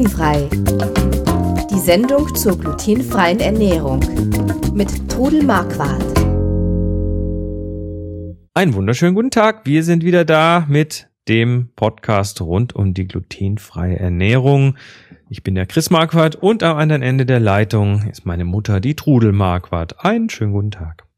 Glutenfrei. Die Sendung zur glutenfreien Ernährung mit Trudel Marquardt. Einen wunderschönen guten Tag. Wir sind wieder da mit dem Podcast rund um die glutenfreie Ernährung. Ich bin der Chris Marquardt und am anderen Ende der Leitung ist meine Mutter, die Trudel Marquardt. Einen schönen guten Tag.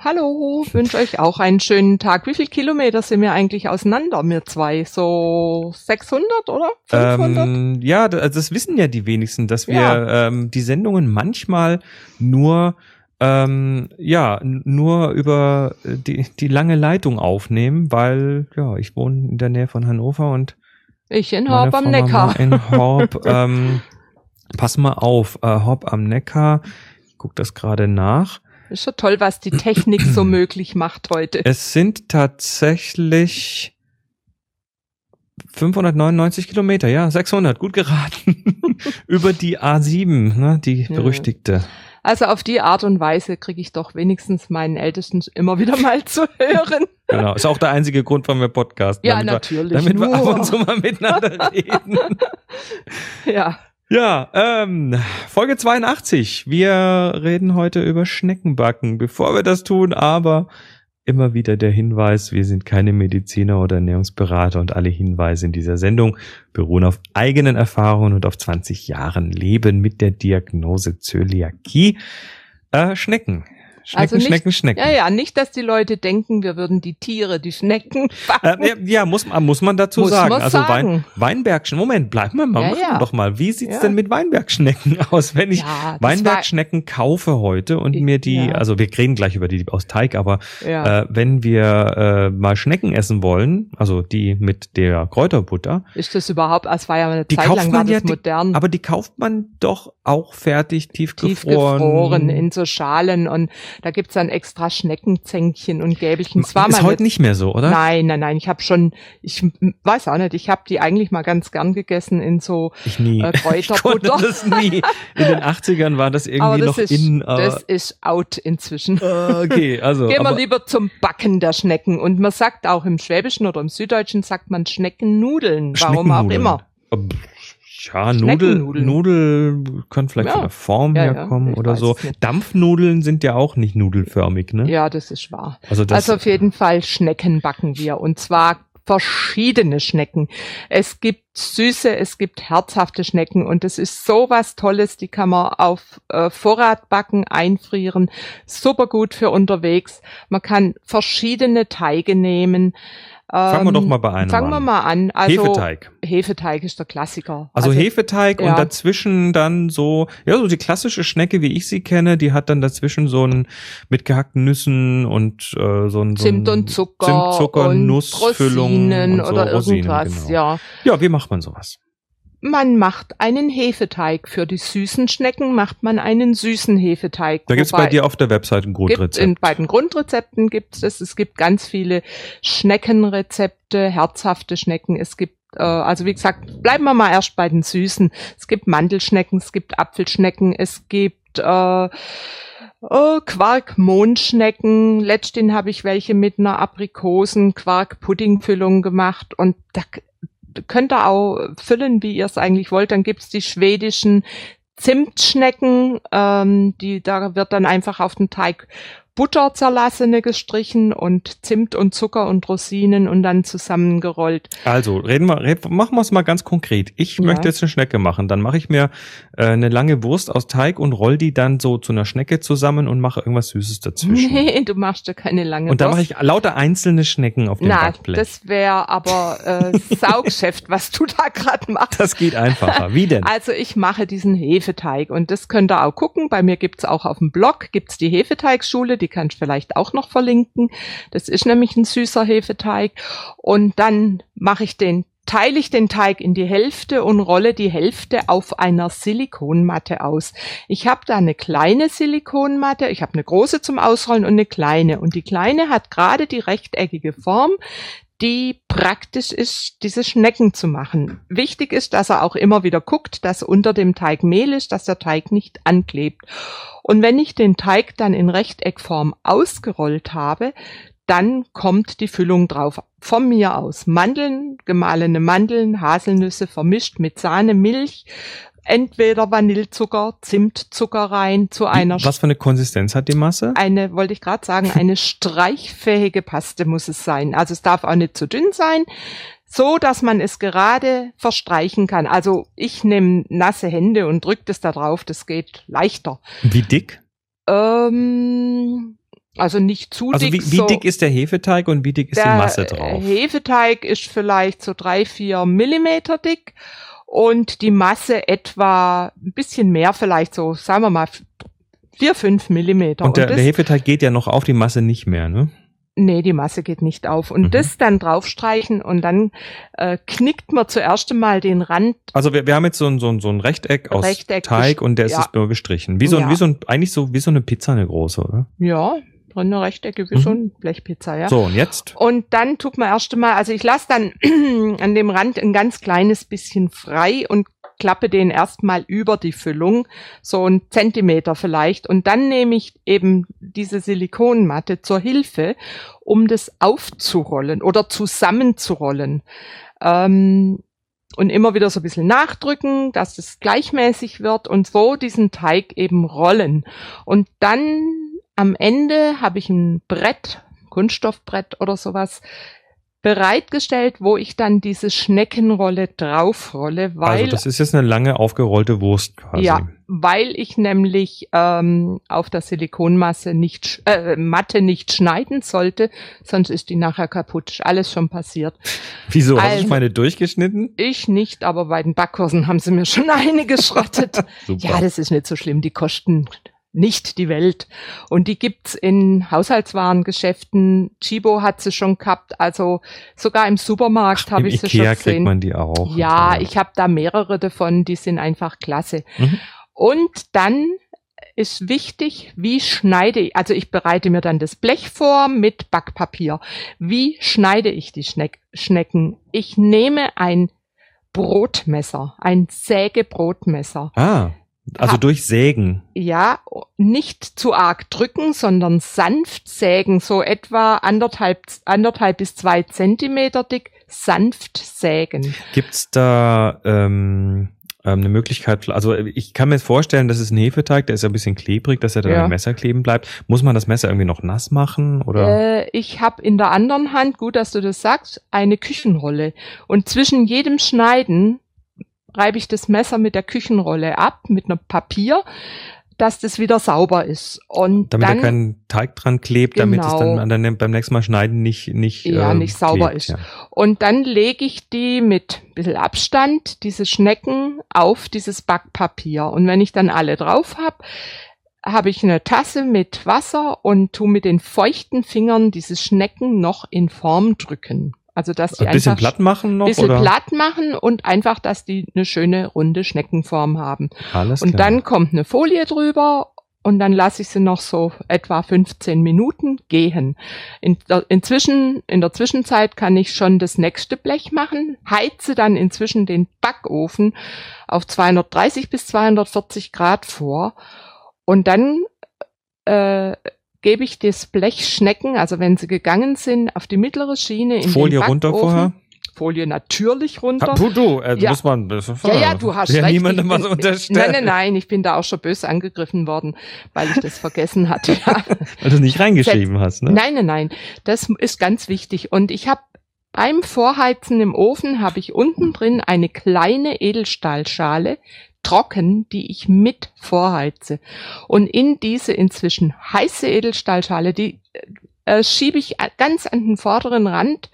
Hallo, wünsche euch auch einen schönen Tag. Wie viele Kilometer sind wir eigentlich auseinander, wir zwei? So 600 oder 500? Ähm, ja, das, das wissen ja die wenigsten, dass wir ja. ähm, die Sendungen manchmal nur ähm, ja nur über die, die lange Leitung aufnehmen, weil ja ich wohne in der Nähe von Hannover und ich in Horb am Neckar. In Horb, ähm, pass mal auf, äh, Horb am Neckar. Ich guck das gerade nach. Ist schon toll, was die Technik so möglich macht heute. Es sind tatsächlich 599 Kilometer, ja, 600, gut geraten. Über die A7, ne, die berüchtigte. Also auf die Art und Weise kriege ich doch wenigstens meinen Ältesten immer wieder mal zu hören. Genau, ist auch der einzige Grund, warum wir podcasten. Ja, natürlich. Wir, damit wir ab und zu mal miteinander reden. ja. Ja, ähm, Folge 82. Wir reden heute über Schneckenbacken. Bevor wir das tun, aber immer wieder der Hinweis, wir sind keine Mediziner oder Ernährungsberater und alle Hinweise in dieser Sendung beruhen auf eigenen Erfahrungen und auf 20 Jahren Leben mit der Diagnose Zöliakie. Äh, Schnecken. Schnecken, also nicht, Schnecken, Schnecken. Ja, ja, nicht, dass die Leute denken, wir würden die Tiere, die Schnecken Äh, ja, muss, muss man dazu muss sagen. Also sagen. Wein, Weinbergschen, Moment, bleiben wir mal, Ja, machen ja. wir doch mal. Wie sieht's Ja. denn mit Weinbergschnecken aus, wenn ich Weinbergschnecken kaufe heute und mir die, also wir reden gleich über die aus Teig, aber äh, wenn wir äh, mal Schnecken essen wollen, also die mit der Kräuterbutter, ist das überhaupt, es war ja eine die Zeit kauft lang man ja, modern. die, aber die kauft man doch auch fertig, tiefgefroren. tiefgefroren in so Schalen und da gibt's dann extra Schneckenzänkchen und Gäbelchen. Es war Ist heute nicht mehr so, oder? Nein, nein, nein. Ich habe schon, ich weiß auch nicht, ich habe die eigentlich mal ganz gern gegessen in so Ich nie. äh, Ich Kräuterbutter. das nie. In den 80ern war das irgendwie aber das noch ist, in. aber- das ist out inzwischen. Okay, also. Gehen wir lieber zum Backen der Schnecken. Und man sagt auch im Schwäbischen oder im Süddeutschen sagt man Schneckennudeln. Warum auch Schneckennudeln. immer. Ähm, Ja, Nudel. Nudel können vielleicht Ja. von der Form Ja, ja, herkommen ich oder so. Dampfnudeln sind ja auch nicht nudelförmig, ne? Ja, das ist wahr. Also das, Also auf jeden Fall Schnecken backen wir. Und zwar verschiedene Schnecken. Es gibt süße, es gibt herzhafte Schnecken und das ist so was Tolles. Die kann man auf äh, Vorrat backen, einfrieren. Super gut für unterwegs. Man kann verschiedene Teige nehmen. fangen wir Ähm, doch mal bei einem Fangen wir an. mal an. Also, Hefeteig. Hefeteig ist der Klassiker. Also, Hefeteig ja. und dazwischen dann so, ja, so die klassische Schnecke, wie ich sie kenne, die hat dann dazwischen so ein mit gehackten Nüssen und äh, so ein so Zimt und Zucker, Zimt, Zucker Nussfüllung Rosinen und so, oder Rosinen, irgendwas. genau. Ja, Ja, wie macht man sowas? Man macht einen Hefeteig. Für die süßen Schnecken macht man einen süßen Hefeteig. Da gibt's bei Wobei- dir auf der Webseite ein gibt Grundrezept. in beiden Grundrezepten gibt es. Es gibt ganz viele Schneckenrezepte, herzhafte Schnecken. Es gibt äh, also wie gesagt, bleiben wir mal erst bei den Süßen. Es gibt Mandelschnecken, es gibt Apfelschnecken, es gibt äh, Oh, Quark-Mondschnecken. Letztens habe ich welche mit einer Aprikosen-Quark-Puddingfüllung gemacht und da könnt ihr auch füllen, wie ihr es eigentlich wollt. Dann gibt's die schwedischen Zimtschnecken, ähm, die da wird dann einfach auf den Teig Butter zerlassene gestrichen und Zimt und Zucker und Rosinen und dann zusammengerollt. Also, reden wir, red, machen wir es mal ganz konkret. Ich Ja. möchte jetzt eine Schnecke machen. Dann mache ich mir äh, eine lange Wurst aus Teig und roll die dann so zu einer Schnecke zusammen und mache irgendwas Süßes dazwischen. Nee, du machst ja keine lange Und dann mache Wurst. ich lauter einzelne Schnecken auf dem Na, Backblech. das wäre aber äh, Saugeschäft, was du da gerade machst. Das geht einfacher. Wie denn? Also ich mache diesen Hefeteig und das könnt ihr auch gucken. Bei mir gibt's auch auf dem Blog gibt's die Hefeteigschule, die kann ich vielleicht auch noch verlinken. Das ist nämlich ein süßer Hefeteig. Und dann mache ich den, teile ich den Teig in die Hälfte und rolle die Hälfte auf einer Silikonmatte aus. Ich habe da eine kleine Silikonmatte, ich habe eine große zum Ausrollen und eine kleine. Und die kleine hat gerade die rechteckige Form, die praktisch ist, diese Schnecken zu machen. Wichtig ist, dass er auch immer wieder guckt, dass unter dem Teig Mehl ist, dass der Teig nicht anklebt. Und wenn ich den Teig dann in Rechteckform ausgerollt habe, dann kommt die Füllung drauf. Von mir aus Mandeln, gemahlene Mandeln, Haselnüsse vermischt mit Sahne, Milch, entweder Vanillezucker, Zimtzucker rein zu einer. Was für eine Konsistenz hat die Masse? Eine, wollte ich gerade sagen, eine streichfähige Paste muss es sein. Also es darf auch nicht zu dünn sein, so dass man es gerade verstreichen kann. Also ich nehme nasse Hände und drücke das da drauf, das geht leichter. Wie dick? Ähm, also nicht zu also dick. Also wie, wie so dick ist der Hefeteig und wie dick ist die Masse drauf? Der Hefeteig ist vielleicht so drei, vier Millimeter dick und die Masse etwa ein bisschen mehr, vielleicht so, sagen wir mal, vier, fünf Millimeter. Und der, und der Hefeteig geht ja noch auf die Masse nicht mehr, ne? Nee, die Masse geht nicht auf. Und mhm. das dann draufstreichen und dann äh, knickt man zuerst einmal den Rand. Also wir, wir haben jetzt so ein, so ein, so ein Rechteck aus Rechteck Teig und der ist ja. nur gestrichen. Wie so, ja. wie so ein, eigentlich so wie so eine Pizza, eine große, oder? Ja, eine Rechtecke wie mhm. so ein Blechpizza, ja. So, und jetzt? Und dann tut man erst einmal, also ich lasse dann an dem Rand ein ganz kleines bisschen frei und klappe den erstmal über die Füllung, so ein Zentimeter vielleicht. Und dann nehme ich eben diese Silikonmatte zur Hilfe, um das aufzurollen oder zusammenzurollen. Ähm, und immer wieder so ein bisschen nachdrücken, dass es gleichmäßig wird und so diesen Teig eben rollen. Und dann am Ende habe ich ein Brett, Kunststoffbrett oder sowas, bereitgestellt, wo ich dann diese Schneckenrolle draufrolle, weil also das ist jetzt eine lange aufgerollte Wurst quasi. Ja, weil ich nämlich ähm, auf der Silikonmasse nicht äh, Matte nicht schneiden sollte, sonst ist die nachher kaputt. Alles schon passiert. Wieso also, hast du meine durchgeschnitten? Ich nicht, aber bei den Backkursen haben sie mir schon eine geschrottet. ja, das ist nicht so schlimm. Die kosten nicht die Welt. Und die gibt's in Haushaltswarengeschäften. Chibo hat sie schon gehabt, also sogar im Supermarkt habe ich sie schon gesehen. kriegt man die auch. Ja, ich habe da mehrere davon, die sind einfach klasse. Mhm. Und dann ist wichtig, wie schneide ich, also ich bereite mir dann das Blech vor mit Backpapier. Wie schneide ich die Schneck Schnecken? Ich nehme ein Brotmesser, ein Sägebrotmesser. Ah. Also hab, durch Sägen. Ja, nicht zu arg drücken, sondern sanft sägen, so etwa anderthalb, anderthalb bis zwei Zentimeter dick, sanft sägen. Gibt's da ähm, ähm, eine Möglichkeit, also ich kann mir vorstellen, das ist ein Hefeteig, der ist ein bisschen klebrig, dass er dann ja. am Messer kleben bleibt. Muss man das Messer irgendwie noch nass machen? Oder? Äh, ich habe in der anderen Hand, gut, dass du das sagst, eine Küchenrolle. Und zwischen jedem Schneiden reibe ich das Messer mit der Küchenrolle ab, mit einem Papier, dass das wieder sauber ist. Und damit dann, da kein Teig dran klebt, genau, damit es dann, dann beim nächsten Mal schneiden nicht nicht ja, äh, nicht sauber klebt, ist. Ja. Und dann lege ich die mit ein bisschen Abstand, diese Schnecken, auf dieses Backpapier. Und wenn ich dann alle drauf habe, habe ich eine Tasse mit Wasser und tu mit den feuchten Fingern diese Schnecken noch in Form drücken. Also dass die ein bisschen platt machen noch bisschen oder? platt machen und einfach, dass die eine schöne runde Schneckenform haben. Alles und klar. dann kommt eine Folie drüber und dann lasse ich sie noch so etwa 15 Minuten gehen. In, inzwischen, in der Zwischenzeit kann ich schon das nächste Blech machen, heize dann inzwischen den Backofen auf 230 bis 240 Grad vor und dann äh, gebe ich das Blech Schnecken, also wenn sie gegangen sind, auf die mittlere Schiene in Folie den runter vorher? Folie natürlich runter. du, du, äh, ja. muss man, das ja, ja, du hast ja recht. niemandem was unterstellen. Nein, nein, nein, ich bin da auch schon böse angegriffen worden, weil ich das vergessen hatte. Ja. Weil du nicht reingeschrieben hast, ne? Nein, nein, nein, das ist ganz wichtig. Und ich habe beim Vorheizen im Ofen habe ich unten drin eine kleine Edelstahlschale, trocken, die ich mit vorheize. Und in diese inzwischen heiße Edelstahlschale, die äh, schiebe ich ganz an den vorderen Rand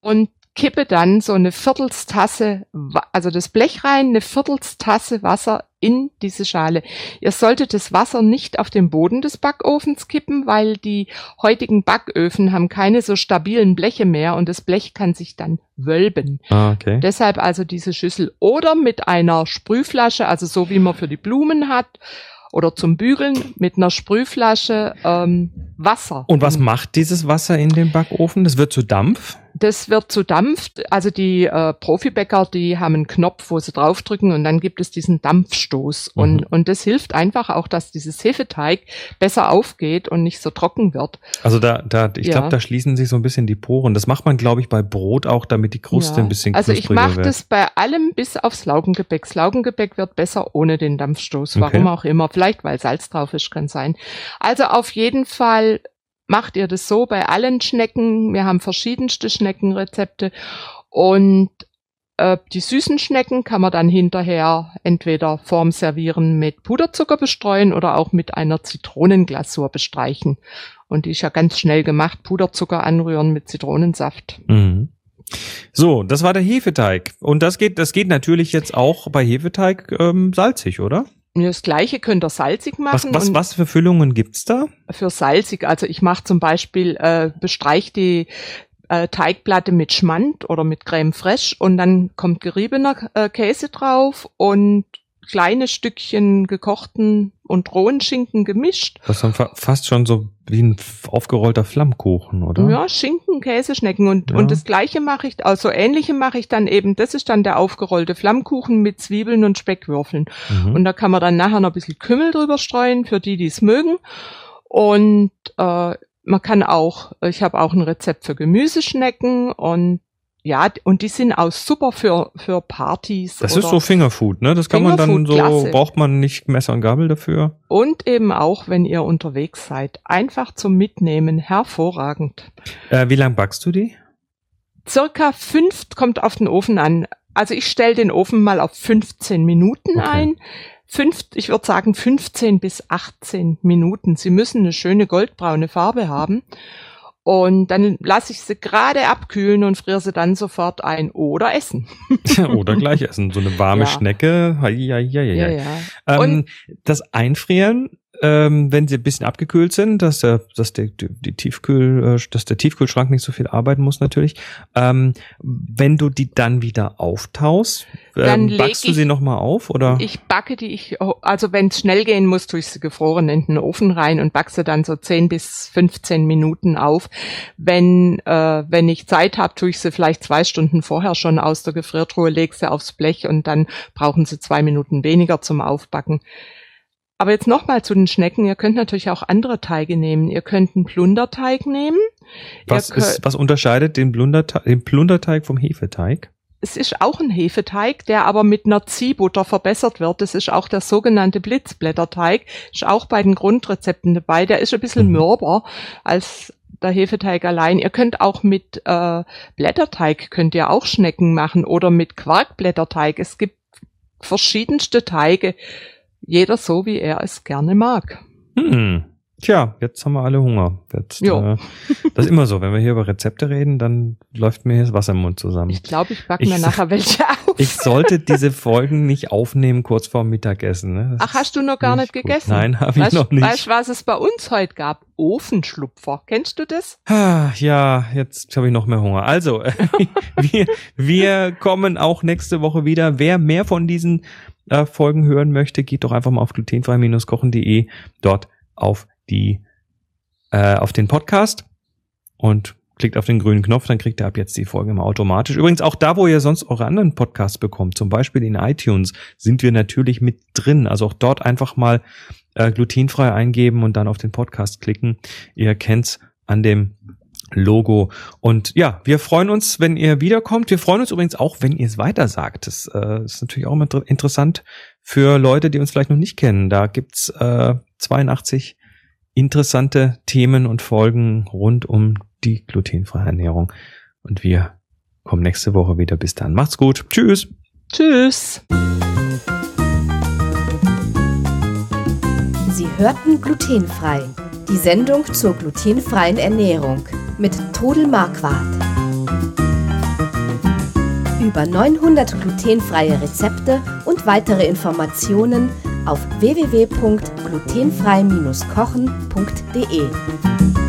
und kippe dann so eine Viertelstasse, also das Blech rein, eine Viertelstasse Wasser in diese Schale. Ihr solltet das Wasser nicht auf den Boden des Backofens kippen, weil die heutigen Backöfen haben keine so stabilen Bleche mehr und das Blech kann sich dann wölben. Ah, okay. Deshalb also diese Schüssel oder mit einer Sprühflasche, also so wie man für die Blumen hat, oder zum Bügeln mit einer Sprühflasche ähm, Wasser. Und was macht dieses Wasser in dem Backofen? Das wird zu Dampf? Das wird zu Dampf. Also die äh, Profibäcker, die haben einen Knopf, wo sie draufdrücken und dann gibt es diesen Dampfstoß. Mhm. Und, und das hilft einfach auch, dass dieses Hefeteig besser aufgeht und nicht so trocken wird. Also da, da ich ja. glaube, da schließen sich so ein bisschen die Poren. Das macht man, glaube ich, bei Brot auch, damit die Kruste ja. ein bisschen Also ich mache das bei allem bis aufs Laugengebäck. Das Laugengebäck wird besser ohne den Dampfstoß. Warum okay. auch immer. Vielleicht, weil Salz drauf ist, kann sein. Also auf jeden Fall macht ihr das so bei allen Schnecken. Wir haben verschiedenste Schneckenrezepte und äh, die süßen Schnecken kann man dann hinterher entweder vorm Servieren mit Puderzucker bestreuen oder auch mit einer Zitronenglasur bestreichen. Und die ist ja ganz schnell gemacht. Puderzucker anrühren mit Zitronensaft. Mhm. So, das war der Hefeteig. Und das geht, das geht natürlich jetzt auch bei Hefeteig ähm, salzig, oder? Das gleiche könnt ihr salzig machen. Was, was, was für Füllungen gibt's da? Für salzig, also ich mache zum Beispiel, äh, bestreich die äh, Teigplatte mit Schmand oder mit Creme fraiche und dann kommt geriebener äh, Käse drauf und kleine Stückchen gekochten und rohen Schinken gemischt. Das ist dann fa fast schon so wie ein aufgerollter Flammkuchen, oder? Ja, Schinken, Käseschnecken und, ja. und das gleiche mache ich, also ähnliche mache ich dann eben, das ist dann der aufgerollte Flammkuchen mit Zwiebeln und Speckwürfeln. Mhm. Und da kann man dann nachher noch ein bisschen Kümmel drüber streuen, für die, die es mögen. Und äh, man kann auch, ich habe auch ein Rezept für Gemüseschnecken und ja, und die sind auch super für, für Partys. Das ist so Fingerfood, ne? Das kann man dann so, klasse. braucht man nicht Messer und Gabel dafür. Und eben auch, wenn ihr unterwegs seid. Einfach zum Mitnehmen, hervorragend. Äh, wie lang backst du die? Circa fünf, kommt auf den Ofen an. Also ich stelle den Ofen mal auf 15 Minuten okay. ein. Fünf, ich würde sagen 15 bis 18 Minuten. Sie müssen eine schöne goldbraune Farbe haben. Und dann lasse ich sie gerade abkühlen und friere sie dann sofort ein oder essen. oder gleich essen. So eine warme ja. Schnecke. Ja, ja, ja, ja. ja, Ähm, das Einfrieren ähm, wenn sie ein bisschen abgekühlt sind, dass der, dass der, die Tiefkühl, äh, dass der Tiefkühlschrank nicht so viel arbeiten muss natürlich. Ähm, wenn du die dann wieder auftaust, ähm, dann backst du sie nochmal auf oder? Ich backe die, ich, also wenn es schnell gehen muss, tue ich sie gefroren in den Ofen rein und backe sie dann so 10 bis 15 Minuten auf. Wenn, äh, wenn ich Zeit habe, tue ich sie vielleicht zwei Stunden vorher schon aus der Gefriertruhe, lege sie aufs Blech und dann brauchen sie zwei Minuten weniger zum Aufbacken. Aber jetzt nochmal zu den Schnecken. Ihr könnt natürlich auch andere Teige nehmen. Ihr könnt einen Plunderteig nehmen. Was, ist, was unterscheidet den, Plunderteig, den Plunderteig vom Hefeteig? Es ist auch ein Hefeteig, der aber mit einer Ziehbutter verbessert wird. Das ist auch der sogenannte Blitzblätterteig. Ist auch bei den Grundrezepten dabei. Der ist ein bisschen mhm. mürber als der Hefeteig allein. Ihr könnt auch mit äh, Blätterteig könnt ihr auch Schnecken machen oder mit Quarkblätterteig. Es gibt verschiedenste Teige jeder so, wie er es gerne mag. Hm. Tja, jetzt haben wir alle Hunger. Jetzt, äh, das ist immer so, wenn wir hier über Rezepte reden, dann läuft mir hier das Wasser im Mund zusammen. Ich glaube, ich backe mir nachher welche auf. Ich sollte diese Folgen nicht aufnehmen kurz vor Mittagessen. Ne? Ach, hast du noch gar nicht, nicht gegessen? Nein, habe ich noch nicht. Weißt du, was es bei uns heute gab? Ofenschlupfer. Kennst du das? Ah, ja, jetzt habe ich noch mehr Hunger. Also, wir, wir kommen auch nächste Woche wieder. Wer mehr von diesen äh, Folgen hören möchte, geht doch einfach mal auf glutenfrei-kochen.de, dort auf die, äh, auf den Podcast und klickt auf den grünen Knopf, dann kriegt ihr ab jetzt die Folge immer automatisch. Übrigens auch da, wo ihr sonst eure anderen Podcasts bekommt, zum Beispiel in iTunes, sind wir natürlich mit drin. Also auch dort einfach mal äh, glutenfrei eingeben und dann auf den Podcast klicken. Ihr kennt's an dem Logo. Und ja, wir freuen uns, wenn ihr wiederkommt. Wir freuen uns übrigens auch, wenn ihr es weiter sagt. Das äh, ist natürlich auch immer interessant für Leute, die uns vielleicht noch nicht kennen. Da gibt's äh, 82 interessante Themen und Folgen rund um die glutenfreie Ernährung. Und wir kommen nächste Woche wieder. Bis dann. Macht's gut. Tschüss. Tschüss. Sie hörten glutenfrei. Die Sendung zur glutenfreien Ernährung mit Todel Marquardt. Über 900 glutenfreie Rezepte und weitere Informationen auf www.glutenfrei-kochen.de.